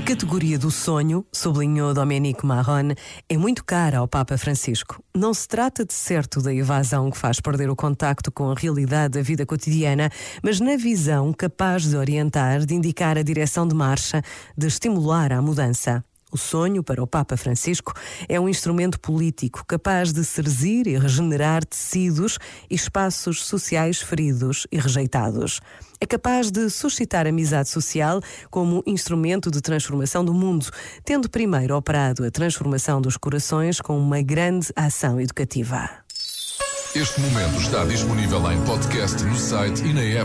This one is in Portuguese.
categoria do sonho, sublinhou Domenico Marrone, é muito cara ao Papa Francisco. Não se trata de certo da evasão que faz perder o contacto com a realidade da vida cotidiana, mas na visão capaz de orientar, de indicar a direção de marcha, de estimular a mudança. O sonho, para o Papa Francisco, é um instrumento político capaz de serzir e regenerar tecidos e espaços sociais feridos e rejeitados. É capaz de suscitar amizade social como instrumento de transformação do mundo, tendo primeiro operado a transformação dos corações com uma grande ação educativa. Este momento está disponível em podcast no site e na app.